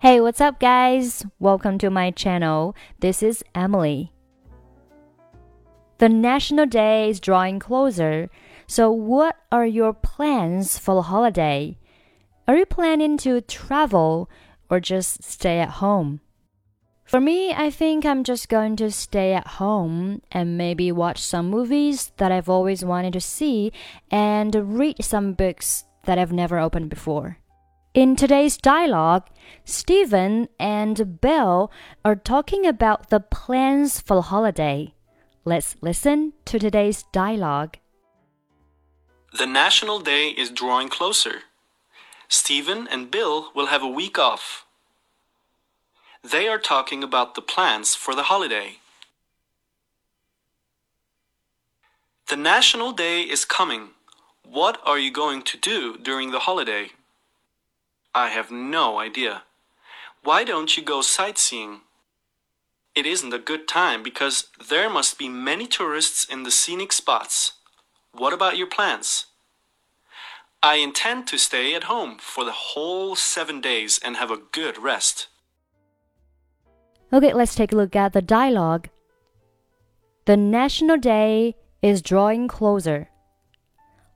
Hey, what's up, guys? Welcome to my channel. This is Emily. The National Day is drawing closer, so what are your plans for the holiday? Are you planning to travel or just stay at home? For me, I think I'm just going to stay at home and maybe watch some movies that I've always wanted to see and read some books that I've never opened before. In today's dialogue, Steven and Bill are talking about the plans for the holiday. Let's listen to today's dialogue. The National Day is drawing closer. Steven and Bill will have a week off. They are talking about the plans for the holiday. The National Day is coming. What are you going to do during the holiday? I have no idea. Why don't you go sightseeing? It isn't a good time because there must be many tourists in the scenic spots. What about your plans? I intend to stay at home for the whole seven days and have a good rest. Okay, let's take a look at the dialogue. The National Day is drawing closer.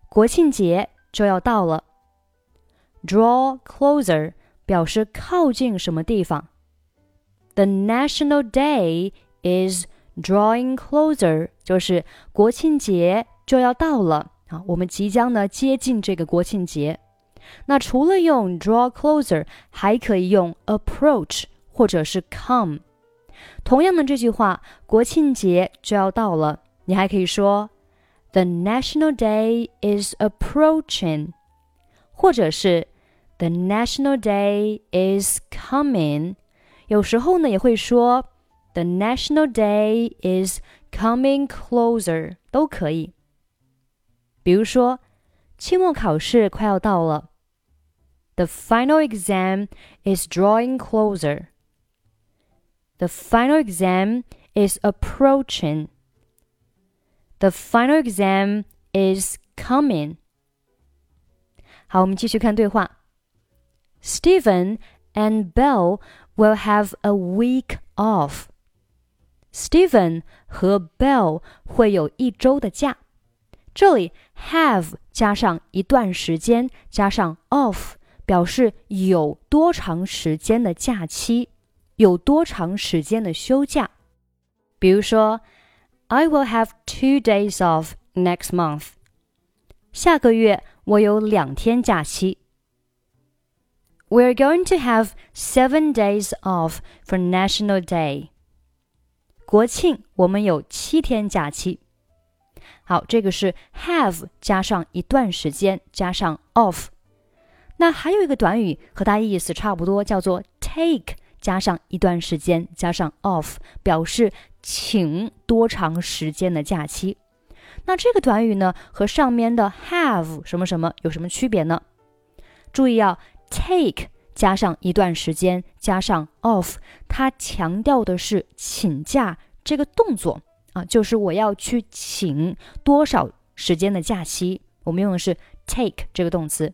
国庆节就要到了。 Draw closer 表示靠近什么地方。The National Day is drawing closer，就是国庆节就要到了啊，我们即将呢接近这个国庆节。那除了用 draw closer，还可以用 approach。或者是 come。同样的这句话，国庆节就要到了，你还可以说 The National Day is approaching，或者是 The National Day is coming。有时候呢也会说 The National Day is coming closer，都可以。比如说，期末考试快要到了，The final exam is drawing closer。the final exam is approaching. The final exam is coming. 好，我们继续看对话。 Steven and Bill will have a week off. Steven 和 Bill 会有一周的假。这里 have 加上一段时间加上 off，表示有多长时间的假期，有多长时间的休假。比如说，I will have two days off next month。下个月我有两天假期。We're going to have seven days off for National Day。国庆我们有七天假期。好，这个是 have 加上一段时间加上 off。那还有一个短语和它意思差不多，叫做 take。加上一段时间，加上 off，表示请多长时间的假期。那这个短语呢，和上面的 have 什么什么有什么区别呢？注意啊，take 加上一段时间，加上 off，它强调的是请假这个动作啊，就是我要去请多少时间的假期。我们用的是 take 这个动词。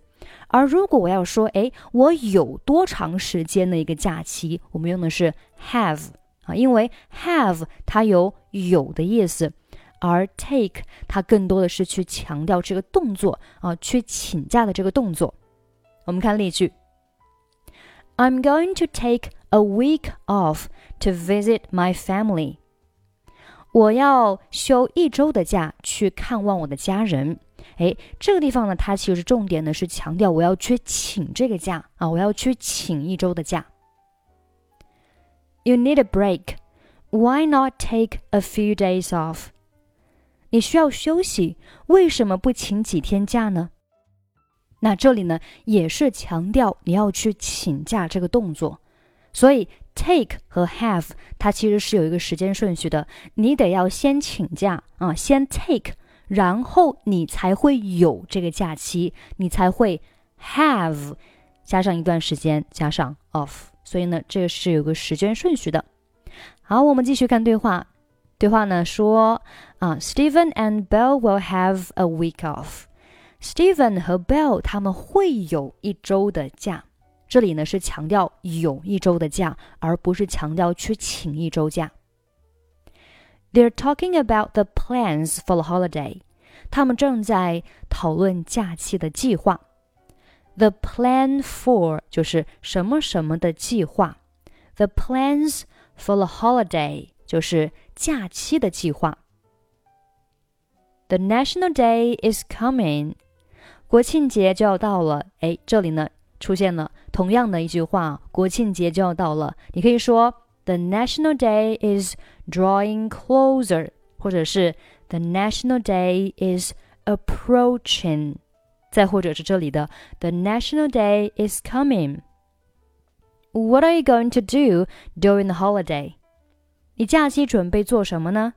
而如果我要说，哎，我有多长时间的一个假期，我们用的是 have 啊，因为 have 它有有的意思，而 take 它更多的是去强调这个动作啊，去请假的这个动作。我们看例句：I'm going to take a week off to visit my family。我要休一周的假去看望我的家人。哎，这个地方呢，它其实重点呢是强调我要去请这个假啊，我要去请一周的假。You need a break. Why not take a few days off? 你需要休息，为什么不请几天假呢？那这里呢也是强调你要去请假这个动作，所以 take 和 have 它其实是有一个时间顺序的，你得要先请假啊，先 take。然后你才会有这个假期，你才会 have 加上一段时间加上 off，所以呢，这个是有个时间顺序的。好，我们继续看对话。对话呢说啊，Stephen and Bell will have a week off。Steven 和 Bill 他们会有一周的假。这里呢是强调有一周的假，而不是强调去请一周假。They're talking about the plans for the holiday。他们正在讨论假期的计划。The plan for 就是什么什么的计划。The plans for the holiday 就是假期的计划。The National Day is coming 国庆节就要到了。哎，这里呢出现了同样的一句话：国庆节就要到了。你可以说 The National Day is drawing closer，或者是 The National Day is approaching，再或者是这里的 The National Day is coming。What are you going to do during the holiday？你假期准备做什么呢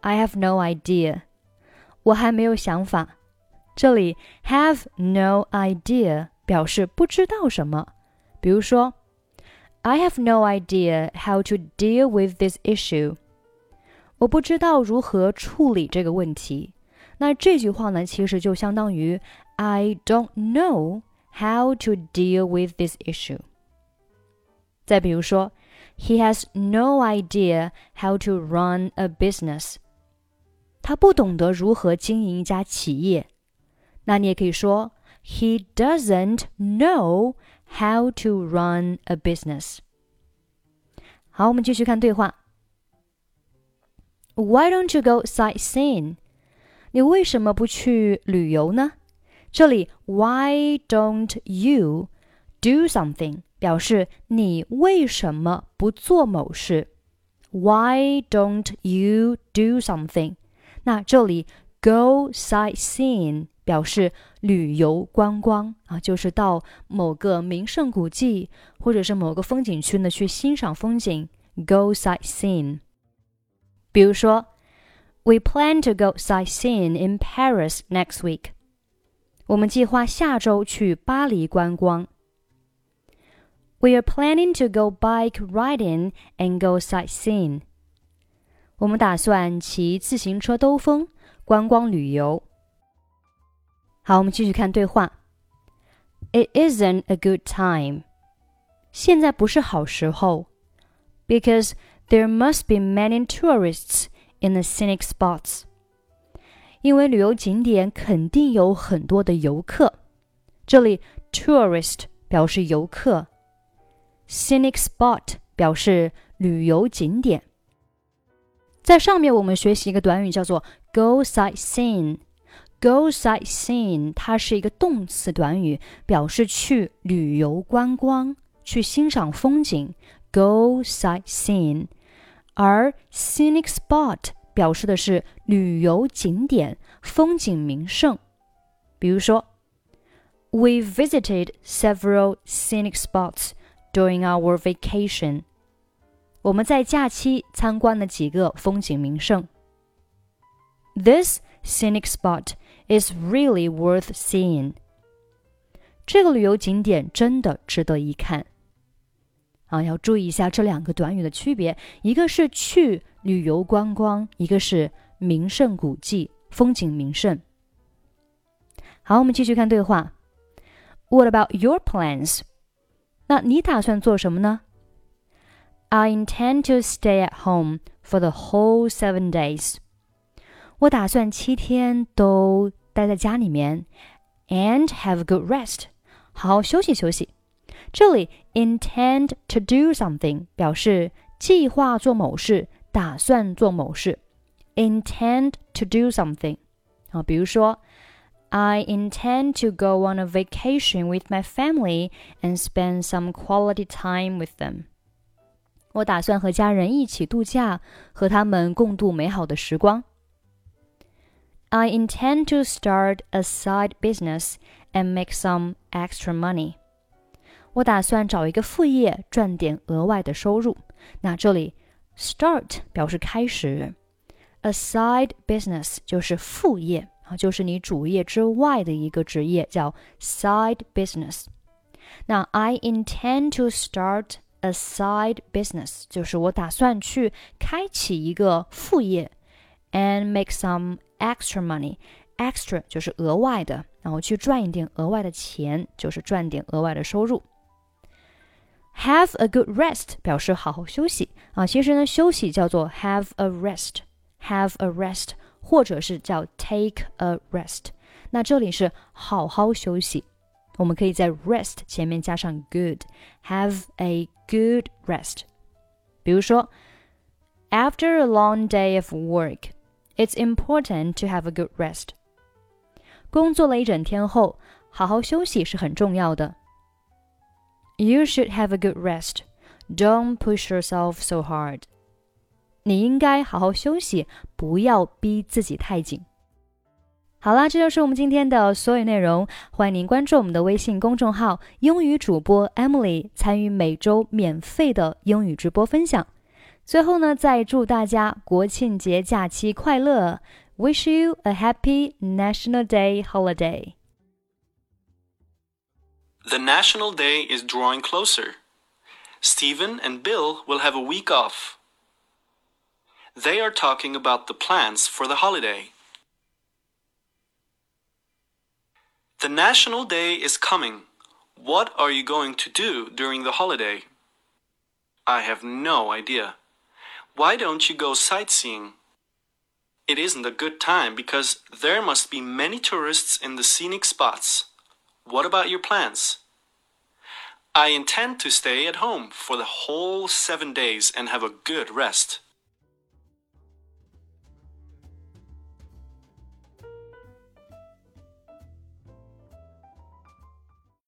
？I have no idea，我还没有想法。这里 have no idea 表示不知道什么，比如说。I have no idea how to deal with this issue. 我不知道如何处理这个问题。那这句话呢，其实就相当于 I don't know how to deal with this issue. 再比如说，He has no idea how to run a business. 他不懂得如何经营一家企业。那你也可以说，He doesn't know how to run a business。好，我们继续看对话。Why don't you go sightseeing？你为什么不去旅游呢？这里 Why don't you do something 表示你为什么不做某事？Why don't you do something？那这里 go sightseeing 表示旅游观光啊，就是到某个名胜古迹或者是某个风景区呢去欣赏风景，go sightseeing。比如说，We plan to go sightseeing in Paris next week。我们计划下周去巴黎观光。We are planning to go bike riding and go sightseeing。我们打算骑自行车兜风，观光旅游。好，我们继续看对话。It isn't a good time. 现在不是好时候，because there must be many tourists in the scenic spots. 因为旅游景点肯定有很多的游客。这里 tourist 表示游客，scenic spot 表示旅游景点。在上面我们学习一个短语叫做 go sightseeing。 Go sightseeing，它是一个动词短语，表示去旅游观光、去欣赏风景。Go sightseeing，而 scenic spot 表示的是旅游景点、风景名胜。比如说，We visited several scenic spots during our vacation。我们在假期参观了几个风景名胜。This scenic spot is really worth seeing. 这个旅游景点真的值得一看。啊，要注意一下这两个短语的区别，一个是去旅游观光，一个是名胜古迹、风景名胜。好，我们继续看对话。What about your plans？那你打算做什么呢？I intend to stay at home for the whole seven days. 我打算七天都 待在家里面，and have a good rest，好好休息休息。这里 intend to do something 表示计划做某事，打算做某事。intend to do something 啊，比如说，I intend to go on a vacation with my family and spend some quality time with them。我打算和家人一起度假，和他们共度美好的时光。I intend to start a side business and make some extra money. 我打算找一个副业，赚点额外的收入。那这里 start 表示开始，a side business 就是副业啊，就是你主业之外的一个职业，叫 side business。那 I intend to start a side business 就是我打算去开启一个副业，and make some extra money。 extra 就是额外的，然后去赚一点额外的钱，就是赚点额外的收入。Have a good rest 表示好好休息啊，其实呢，休息叫做 have a rest，have a rest，或者是叫 take a rest。那这里是好好休息，我们可以在 rest 前面加上 good，have a good rest。比如说，After a long day of work, It's important to have a good rest。工作了一整天后，好好休息是很重要的。You should have a good rest. Don't push yourself so hard. 你应该好好休息，不要逼自己太紧。好啦，这就是我们今天的所有内容。欢迎您关注我们的微信公众号“英语主播 Emily”，参与每周免费的英语直播分享。最后呢，再祝大家国庆节假期快乐！Wish you a happy National Day holiday. The National Day is drawing closer. Steven and Bill will have a week off. They are talking about the plans for the holiday. The National Day is coming. What are you going to do during the holiday? I have no idea. Why don't you go sightseeing? It isn't a good time because there must be many tourists in the scenic spots. What about your plans? I intend to stay at home for the whole seven days and have a good rest.